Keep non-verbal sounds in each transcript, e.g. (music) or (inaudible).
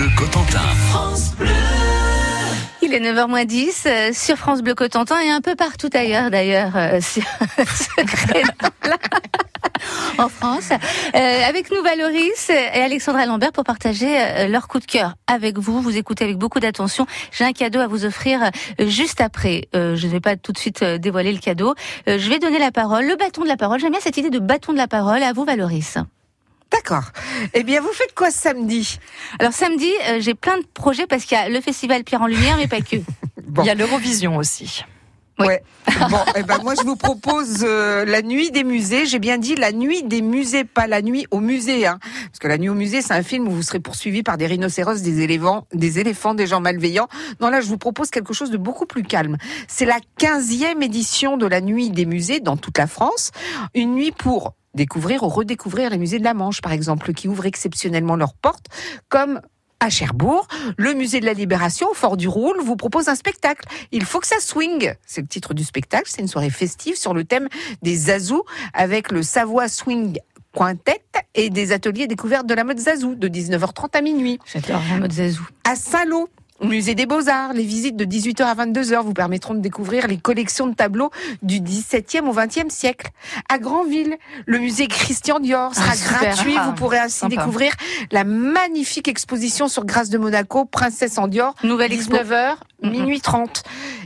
Bleu Cotentin. Il est 9h10 euh, sur France Bleu Cotentin et un peu partout ailleurs d'ailleurs euh, (laughs) sur ce créneau-là, en France. Euh, avec nous Valoris et Alexandra Lambert pour partager euh, leur coup de cœur avec vous. Vous écoutez avec beaucoup d'attention. J'ai un cadeau à vous offrir euh, juste après. Euh, je ne vais pas tout de suite euh, dévoiler le cadeau. Euh, je vais donner la parole, le bâton de la parole. J'aime bien cette idée de bâton de la parole. À vous Valoris. D'accord. Eh bien, vous faites quoi samedi? Alors samedi, euh, j'ai plein de projets parce qu'il y a le festival Pierre en Lumière, mais pas que. (laughs) Bon. Il y a l'Eurovision aussi. Oui. Ouais. (laughs) Bon, eh ben moi je vous propose euh, la nuit des musées. J'ai bien dit la nuit des musées, pas la nuit au musée. Hein. Parce que la nuit au musée, c'est un film où vous serez poursuivi par des rhinocéros, des éléphants, des éléphants, des gens malveillants. Non, là je vous propose quelque chose de beaucoup plus calme. C'est la 15e édition de la nuit des musées dans toute la France. Une nuit pour découvrir ou redécouvrir les musées de la Manche, par exemple, qui ouvrent exceptionnellement leurs portes, comme à Cherbourg, le musée de la Libération Fort du Roule vous propose un spectacle. Il faut que ça swing. C'est le titre du spectacle. C'est une soirée festive sur le thème des Zazou avec le Savoie Swing Quintet et des ateliers découvertes de la mode Zazou de 19h30 à minuit. J'adore la mode Zazou. À Saint-Lô, au musée des Beaux-Arts, les visites de 18h à 22h vous permettront de découvrir les collections de tableaux du 17e au 20e siècle. À Granville, le musée Christian Dior sera Ah, gratuit. Ah, vous pourrez ainsi sympa. découvrir la magnifique exposition sur Grâce de Monaco, Princesse en Dior, Nouvelle expo. 19h, Mhm. Minuit 30.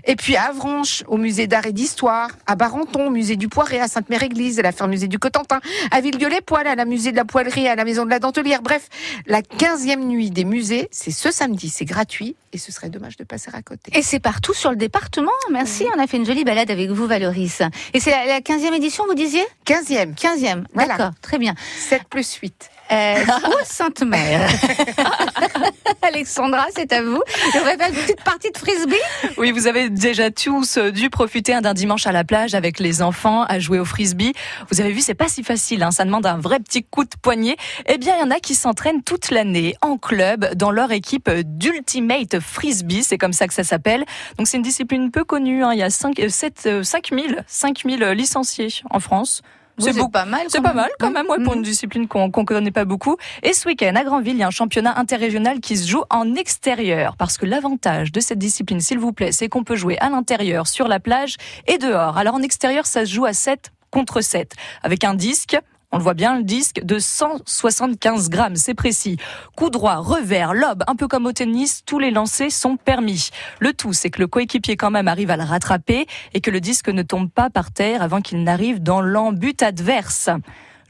Et puis à Avranches, au musée d'art et d'histoire, à Barenton, au musée du Poiret, à Sainte-Mère-Église, à la ferme musée du Cotentin, à Villedieu-les-Poils, à la musée de la poêlerie, à la maison de la dentelière. Bref, la 15e nuit des musées, c'est ce samedi, c'est gratuit et ce serait dommage de passer à côté. Et c'est partout sur le département. Merci, on a fait une jolie balade avec vous, Valoris. Et c'est la, la 15e édition, vous disiez? 15e, 15e, Voilà. d'accord, très bien. 7 plus 8. Euh, où Sainte-Mère (laughs) Alexandra, c'est à vous. On va faire une petite partie de frisbee. Oui, vous avez déjà tous euh, dû profiter hein, d'un dimanche à la plage avec les enfants à jouer au frisbee. Vous avez vu, c'est pas si facile, hein, ça demande un vrai petit coup de poignet. Eh bien, il y en a qui s'entraînent toute l'année en club dans leur équipe d'Ultimate Frisbee, c'est comme ça que ça s'appelle. Donc c'est une discipline peu connue, hein, il y a 5, 7, 5000, 5000 licenciés en France. C'est pas mal. C'est quand pas même. mal quand même ouais, pour Mhm. une discipline qu'on qu'on connaît pas beaucoup. Et ce week-end à Granville, il y a un championnat interrégional qui se joue en extérieur. Parce que l'avantage de cette discipline, s'il vous plaît, c'est qu'on peut jouer à l'intérieur, sur la plage et dehors. Alors en extérieur, ça se joue à 7 contre 7. Avec un disque. On le voit bien, le disque de 175 grammes, c'est précis. Coup droit, revers, lobe, un peu comme au tennis, tous les lancers sont permis. Le tout, c'est que le coéquipier quand même arrive à le rattraper et que le disque ne tombe pas par terre avant qu'il n'arrive dans l'embut adverse.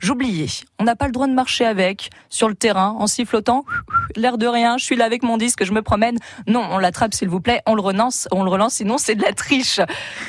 J'oubliais, on n'a pas le droit de marcher avec, sur le terrain, en sifflotant, l'air de rien, je suis là avec mon disque, je me promène. Non, on l'attrape s'il vous plaît, on le relance, on le relance, sinon c'est de la triche.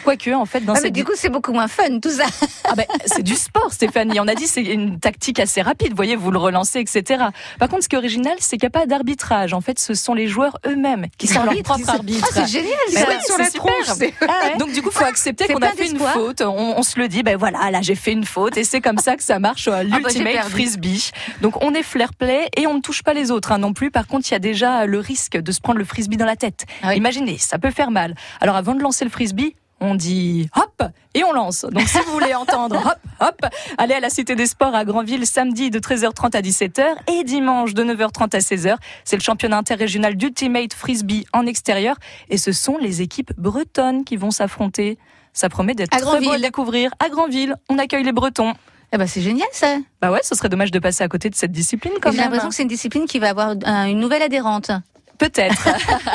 Quoique, en fait, dans Ah, mais du coup, c'est beaucoup moins fun, tout ça. ah ben, c'est du sport, Stéphanie. On a dit c'est une tactique assez rapide. Vous voyez, vous le relancez, etc. Par contre, ce qui est original, c'est qu'il n'y a pas d'arbitrage. En fait, ce sont les joueurs eux-mêmes qui sont leurs propres arbitres. Ah, c'est génial, ouais, sur la super. tronche, c'est- Ah ouais. Donc du coup, faut accepter C'est qu'on a fait une faute. On, on se le dit, ben voilà, là j'ai fait une faute et c'est comme ça que ça marche à bah, j'ai l'ultimate perdu. frisbee. Donc on est flair play et on ne touche pas les autres hein, non plus. Par contre, il y a déjà le risque de se prendre le frisbee dans la tête. Ah oui. Imaginez, ça peut faire mal. Alors avant de lancer le frisbee, on dit hop et on lance. Donc si vous voulez (laughs) entendre hop hop, allez à la Cité des Sports à Granville samedi de 13h30 à 17h et dimanche de 9h30 à 16h. C'est le championnat interrégional d'Ultimate Frisbee en extérieur et ce sont les équipes bretonnes qui vont s'affronter. Ça promet d'être très beau à découvrir. À Granville, on accueille les Bretons. Eh ben, c'est génial, ça. Bah ouais, ce serait dommage de passer à côté de cette discipline quand J'ai même. l'impression que c'est une discipline qui va avoir un- une nouvelle adhérente. Peut-être.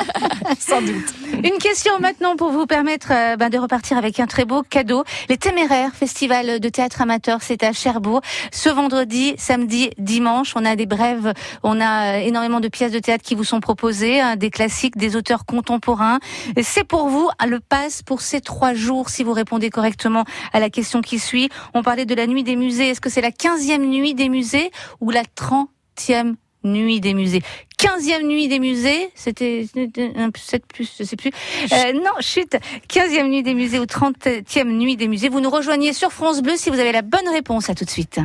(laughs) Sans doute. Une question maintenant pour vous permettre euh, ben, de repartir avec un très beau cadeau. Les Téméraires, festival de théâtre amateur, c'est à Cherbourg. Ce vendredi, samedi, dimanche, on a des brèves, on a euh, énormément de pièces de théâtre qui vous sont proposées, hein, des classiques, des auteurs contemporains. C'est pour vous le pass pour ces trois jours si vous répondez correctement à la question qui suit. On parlait de la nuit des musées. Est-ce que c'est la 15e nuit des musées ou la 30e nuit des musées 15e nuit des musées, c'était c'était un 7 plus, je sais plus. Euh, non, chut, 15e nuit des musées ou 30e nuit des musées. Vous nous rejoignez sur France Bleu si vous avez la bonne réponse. À tout de suite.